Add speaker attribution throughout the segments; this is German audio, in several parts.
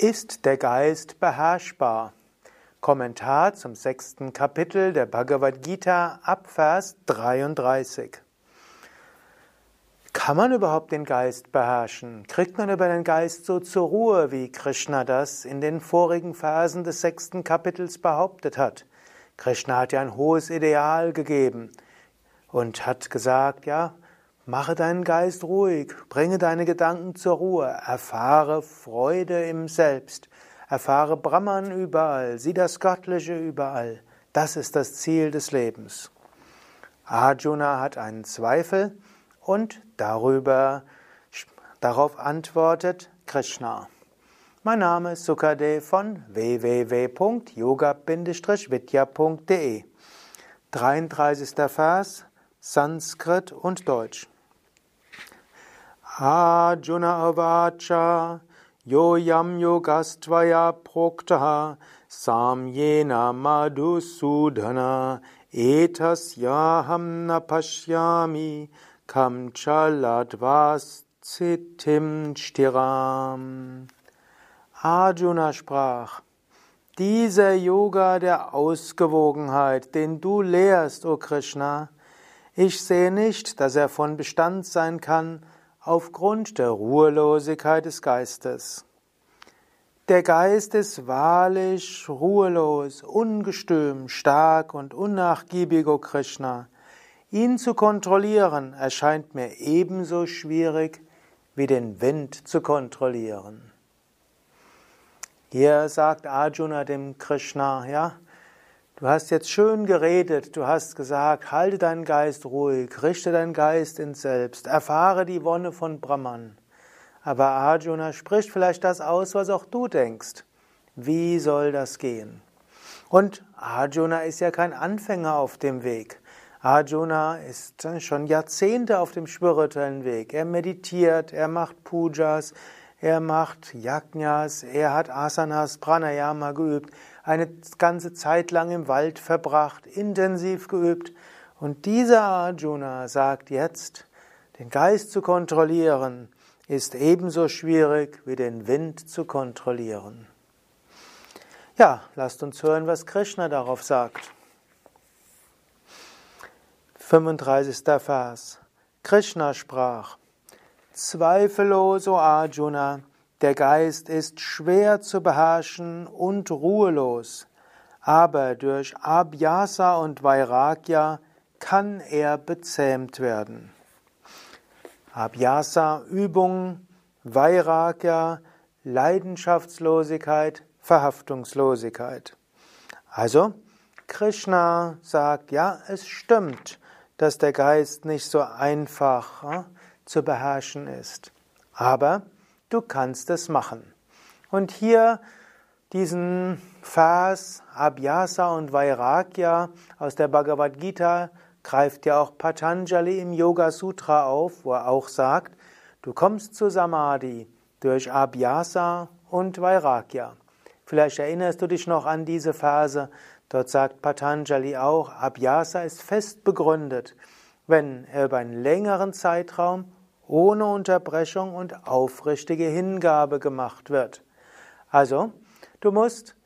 Speaker 1: Ist der Geist beherrschbar? Kommentar zum sechsten Kapitel der Bhagavad Gita ab Vers 33. Kann man überhaupt den Geist beherrschen? Kriegt man über den Geist so zur Ruhe, wie Krishna das in den vorigen Versen des sechsten Kapitels behauptet hat? Krishna hat ja ein hohes Ideal gegeben und hat gesagt, ja, Mache deinen Geist ruhig, bringe deine Gedanken zur Ruhe, erfahre Freude im Selbst, erfahre Brahman überall, sieh das Göttliche überall. Das ist das Ziel des Lebens. Arjuna hat einen Zweifel und darüber, darauf antwortet Krishna. Mein Name ist Sukadev von www.yoga-vidya.de 33. Vers Sanskrit und Deutsch. Arjuna avacha yoyam yogastvaya proktaha samyena madhusudhana etasyaham na pashyami kam chaladvascitim stiram. Arjuna sprach, dieser Yoga der Ausgewogenheit, den du lehrst, o Krishna, ich sehe nicht, dass er von Bestand sein kann, aufgrund der Ruhelosigkeit des Geistes. Der Geist ist wahrlich ruhelos, ungestüm, stark und unnachgiebig, o Krishna. Ihn zu kontrollieren erscheint mir ebenso schwierig wie den Wind zu kontrollieren. Hier sagt Arjuna dem Krishna, ja, Du hast jetzt schön geredet, du hast gesagt, halte deinen Geist ruhig, richte deinen Geist ins Selbst, erfahre die Wonne von Brahman. Aber Arjuna spricht vielleicht das aus, was auch du denkst. Wie soll das gehen? Und Arjuna ist ja kein Anfänger auf dem Weg. Arjuna ist schon Jahrzehnte auf dem spirituellen Weg. Er meditiert, er macht Pujas, er macht Yajnas, er hat Asanas, Pranayama geübt, eine ganze Zeit lang im Wald verbracht, intensiv geübt. Und dieser Arjuna sagt jetzt, den Geist zu kontrollieren ist ebenso schwierig wie den Wind zu kontrollieren. Ja, lasst uns hören, was Krishna darauf sagt. 35. Vers. Krishna sprach, Zweifellos, o Arjuna, der Geist ist schwer zu beherrschen und ruhelos, aber durch Abhyasa und Vairagya kann er bezähmt werden. Abhyasa Übung, Vairagya Leidenschaftslosigkeit, Verhaftungslosigkeit. Also, Krishna sagt, ja, es stimmt, dass der Geist nicht so einfach äh, zu beherrschen ist. Aber Du kannst es machen. Und hier diesen Vers Abhyasa und Vairagya aus der Bhagavad Gita greift ja auch Patanjali im Yoga Sutra auf, wo er auch sagt, du kommst zu Samadhi durch Abhyasa und Vairagya. Vielleicht erinnerst du dich noch an diese Verse. Dort sagt Patanjali auch, Abhyasa ist fest begründet, wenn er über einen längeren Zeitraum ohne Unterbrechung und aufrichtige Hingabe gemacht wird. Also, du musst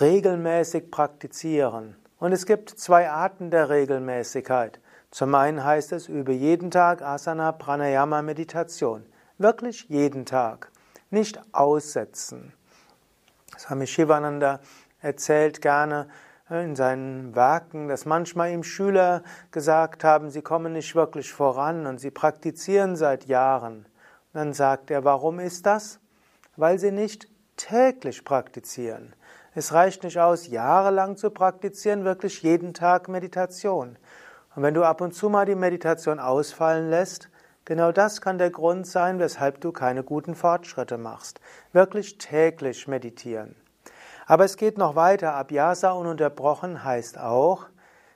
Speaker 1: regelmäßig praktizieren. Und es gibt zwei Arten der Regelmäßigkeit. Zum einen heißt es, übe jeden Tag Asana, Pranayama, Meditation. Wirklich jeden Tag. Nicht aussetzen. Swami Shivananda erzählt gerne, in seinen Werken, dass manchmal ihm Schüler gesagt haben, sie kommen nicht wirklich voran und sie praktizieren seit Jahren. Dann sagt er, warum ist das? Weil sie nicht täglich praktizieren. Es reicht nicht aus, jahrelang zu praktizieren, wirklich jeden Tag Meditation. Und wenn du ab und zu mal die Meditation ausfallen lässt, genau das kann der Grund sein, weshalb du keine guten Fortschritte machst. Wirklich täglich meditieren. Aber es geht noch weiter. Abhyasa ununterbrochen heißt auch,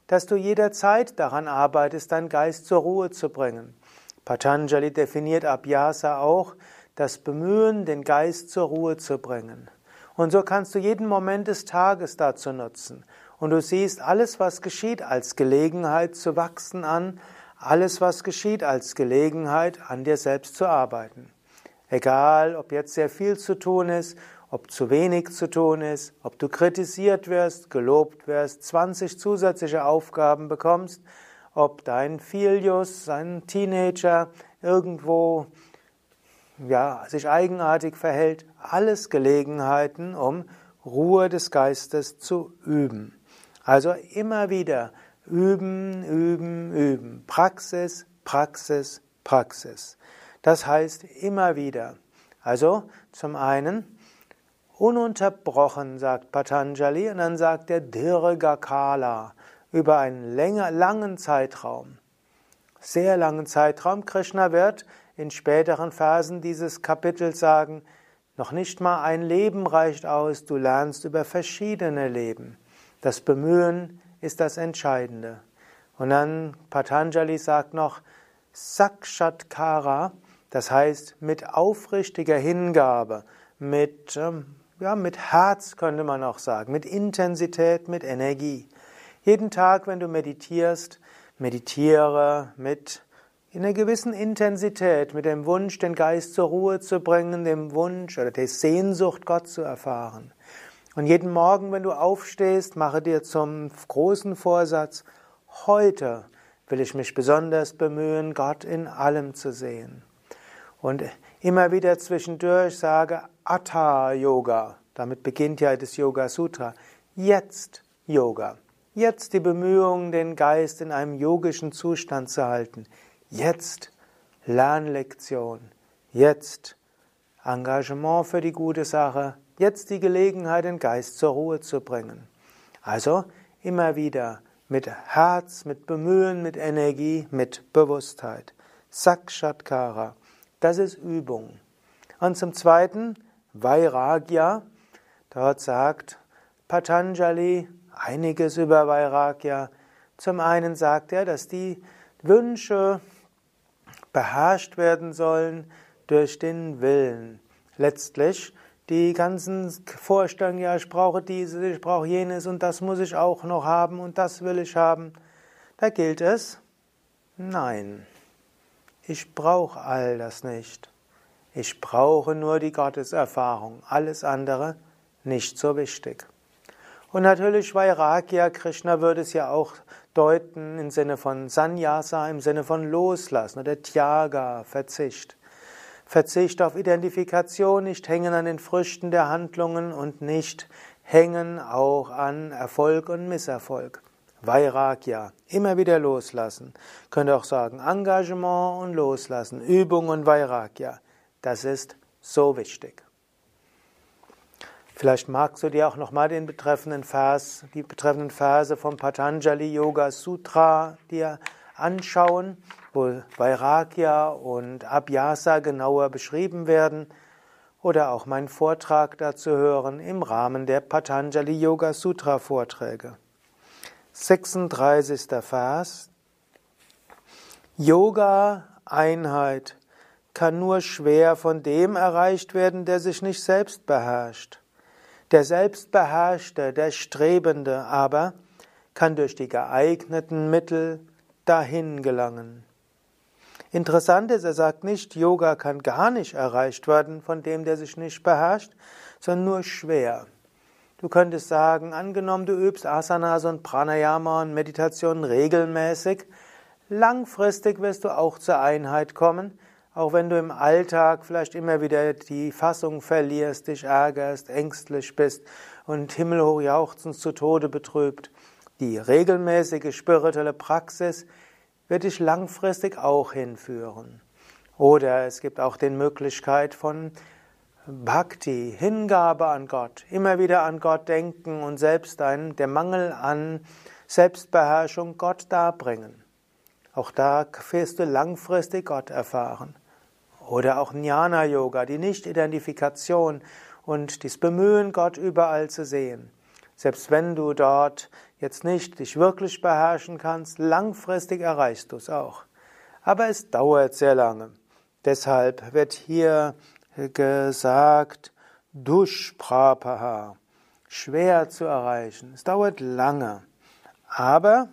Speaker 1: dass du jederzeit daran arbeitest, deinen Geist zur Ruhe zu bringen. Patanjali definiert Abhyasa auch, das Bemühen, den Geist zur Ruhe zu bringen. Und so kannst du jeden Moment des Tages dazu nutzen. Und du siehst alles, was geschieht, als Gelegenheit zu wachsen an, alles, was geschieht, als Gelegenheit, an dir selbst zu arbeiten. Egal, ob jetzt sehr viel zu tun ist, ob zu wenig zu tun ist, ob du kritisiert wirst, gelobt wirst, 20 zusätzliche Aufgaben bekommst, ob dein Filius, ein Teenager, irgendwo ja, sich eigenartig verhält, alles Gelegenheiten, um Ruhe des Geistes zu üben. Also immer wieder üben, üben, üben. Praxis, Praxis, Praxis. Das heißt immer wieder. Also zum einen ununterbrochen, sagt Patanjali, und dann sagt er Dirgakala über einen länger, langen Zeitraum. Sehr langen Zeitraum. Krishna wird in späteren Phasen dieses Kapitels sagen, noch nicht mal ein Leben reicht aus, du lernst über verschiedene Leben. Das Bemühen ist das Entscheidende. Und dann Patanjali sagt noch Sakshatkara, das heißt mit aufrichtiger Hingabe, mit, ähm, ja, mit Herz könnte man auch sagen, mit Intensität, mit Energie. Jeden Tag, wenn du meditierst, meditiere mit in einer gewissen Intensität, mit dem Wunsch, den Geist zur Ruhe zu bringen, dem Wunsch oder der Sehnsucht, Gott zu erfahren. Und jeden Morgen, wenn du aufstehst, mache dir zum großen Vorsatz, heute will ich mich besonders bemühen, Gott in allem zu sehen. Und immer wieder zwischendurch sage Atta Yoga. Damit beginnt ja das Yoga Sutra. Jetzt Yoga. Jetzt die Bemühungen, den Geist in einem yogischen Zustand zu halten. Jetzt Lernlektion, jetzt Engagement für die gute Sache, jetzt die Gelegenheit, den Geist zur Ruhe zu bringen. Also immer wieder mit Herz, mit Bemühen, mit Energie, mit Bewusstheit. Sakshatkara, das ist Übung. Und zum Zweiten Vairagya, dort sagt Patanjali einiges über Vairagya. Zum einen sagt er, dass die Wünsche beherrscht werden sollen durch den Willen. Letztlich die ganzen Vorstellungen, ja, ich brauche dieses, ich brauche jenes und das muss ich auch noch haben und das will ich haben. Da gilt es, nein, ich brauche all das nicht. Ich brauche nur die Gotteserfahrung, alles andere nicht so wichtig. Und natürlich Vairagya, Krishna würde es ja auch deuten im Sinne von Sannyasa, im Sinne von Loslassen oder Tyaga, Verzicht. Verzicht auf Identifikation, nicht hängen an den Früchten der Handlungen und nicht hängen auch an Erfolg und Misserfolg. Vairagya, immer wieder loslassen. Könnt auch sagen Engagement und loslassen, Übung und Vairagya. Das ist so wichtig. Vielleicht magst du dir auch nochmal den betreffenden Vers, die betreffenden Verse vom Patanjali Yoga Sutra dir anschauen, wo Vairagya und Abhyasa genauer beschrieben werden, oder auch meinen Vortrag dazu hören im Rahmen der Patanjali Yoga Sutra Vorträge. 36. Vers Yoga Einheit kann nur schwer von dem erreicht werden, der sich nicht selbst beherrscht. Der Selbstbeherrschte, der Strebende aber kann durch die geeigneten Mittel dahin gelangen. Interessant ist, er sagt nicht, Yoga kann gar nicht erreicht werden von dem, der sich nicht beherrscht, sondern nur schwer. Du könntest sagen, angenommen, du übst Asanas und Pranayama und Meditation regelmäßig, langfristig wirst du auch zur Einheit kommen, auch wenn du im Alltag vielleicht immer wieder die Fassung verlierst, dich ärgerst, ängstlich bist und himmelhoch jauchzend zu Tode betrübt. Die regelmäßige spirituelle Praxis wird dich langfristig auch hinführen. Oder es gibt auch die Möglichkeit von Bhakti, Hingabe an Gott, immer wieder an Gott denken und selbst einen, der Mangel an Selbstbeherrschung Gott darbringen. Auch da wirst du langfristig Gott erfahren. Oder auch Jnana-Yoga, die Nicht-Identifikation und das Bemühen, Gott überall zu sehen. Selbst wenn du dort jetzt nicht dich wirklich beherrschen kannst, langfristig erreichst du es auch. Aber es dauert sehr lange. Deshalb wird hier gesagt, Dushprapaha, schwer zu erreichen. Es dauert lange. Aber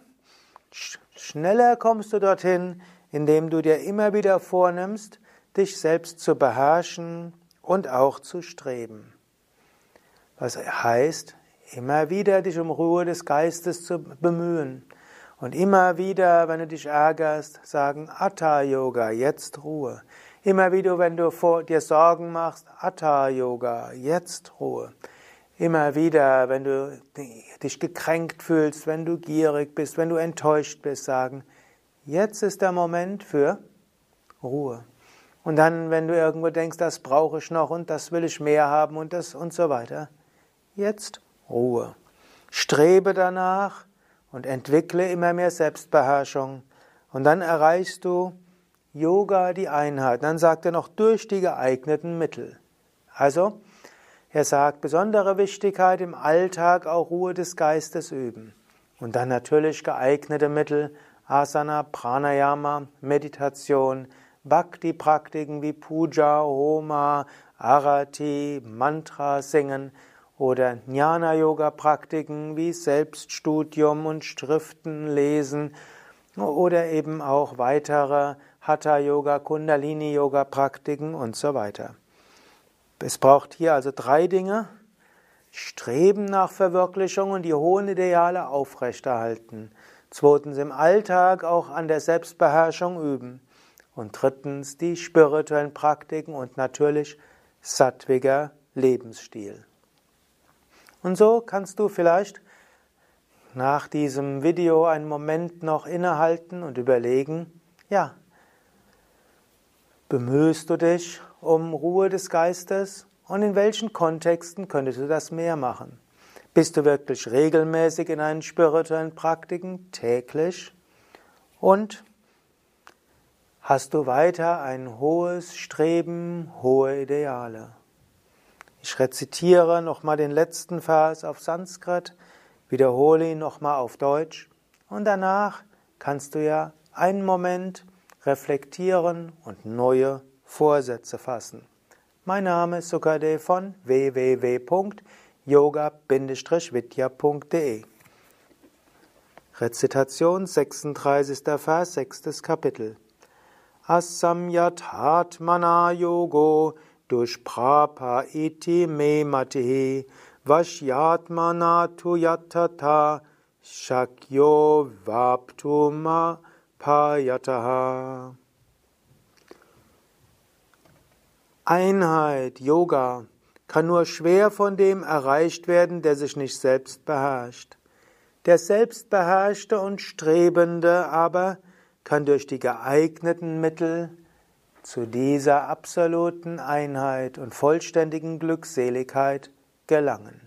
Speaker 1: schneller kommst du dorthin, indem du dir immer wieder vornimmst, dich selbst zu beherrschen und auch zu streben. Was heißt, immer wieder dich um Ruhe des Geistes zu bemühen. Und immer wieder, wenn du dich ärgerst, sagen Atta Yoga, jetzt Ruhe. Immer wieder, wenn du vor dir Sorgen machst, Atta Yoga, jetzt Ruhe. Immer wieder, wenn du dich gekränkt fühlst, wenn du gierig bist, wenn du enttäuscht bist, sagen, jetzt ist der Moment für Ruhe. Und dann, wenn du irgendwo denkst, das brauche ich noch und das will ich mehr haben und das und so weiter, jetzt Ruhe. Strebe danach und entwickle immer mehr Selbstbeherrschung. Und dann erreichst du Yoga die Einheit. Dann sagt er noch durch die geeigneten Mittel. Also, er sagt besondere Wichtigkeit im Alltag auch Ruhe des Geistes üben. Und dann natürlich geeignete Mittel, Asana, Pranayama, Meditation, Bhakti-Praktiken wie Puja, Homa, Arati, Mantra singen oder Jnana-Yoga-Praktiken wie Selbststudium und Schriften lesen oder eben auch weitere Hatha-Yoga, Kundalini-Yoga-Praktiken und so weiter. Es braucht hier also drei Dinge. Streben nach Verwirklichung und die hohen Ideale aufrechterhalten. Zweitens im Alltag auch an der Selbstbeherrschung üben. Und drittens die spirituellen Praktiken und natürlich sattwiger Lebensstil. Und so kannst du vielleicht nach diesem Video einen Moment noch innehalten und überlegen, ja, bemühst du dich um Ruhe des Geistes und in welchen Kontexten könntest du das mehr machen? Bist du wirklich regelmäßig in einen spirituellen Praktiken, täglich? Und hast du weiter ein hohes Streben, hohe Ideale? Ich rezitiere nochmal den letzten Vers auf Sanskrit, wiederhole ihn nochmal auf Deutsch und danach kannst du ja einen Moment reflektieren und neue Vorsätze fassen. Mein Name ist Sukade von www.yoga-vidya.de Rezitation 36. Vers 6. Kapitel Asamyathatmana Yogo Dushprapa iti me matihi vashyatmana tu yatata shakyo vaptuma payataha. Einheit, Yoga, kann nur schwer von dem erreicht werden, der sich nicht selbst beherrscht. Der Selbstbeherrschte und Strebende aber kann durch die geeigneten Mittel zu dieser absoluten Einheit und vollständigen Glückseligkeit gelangen.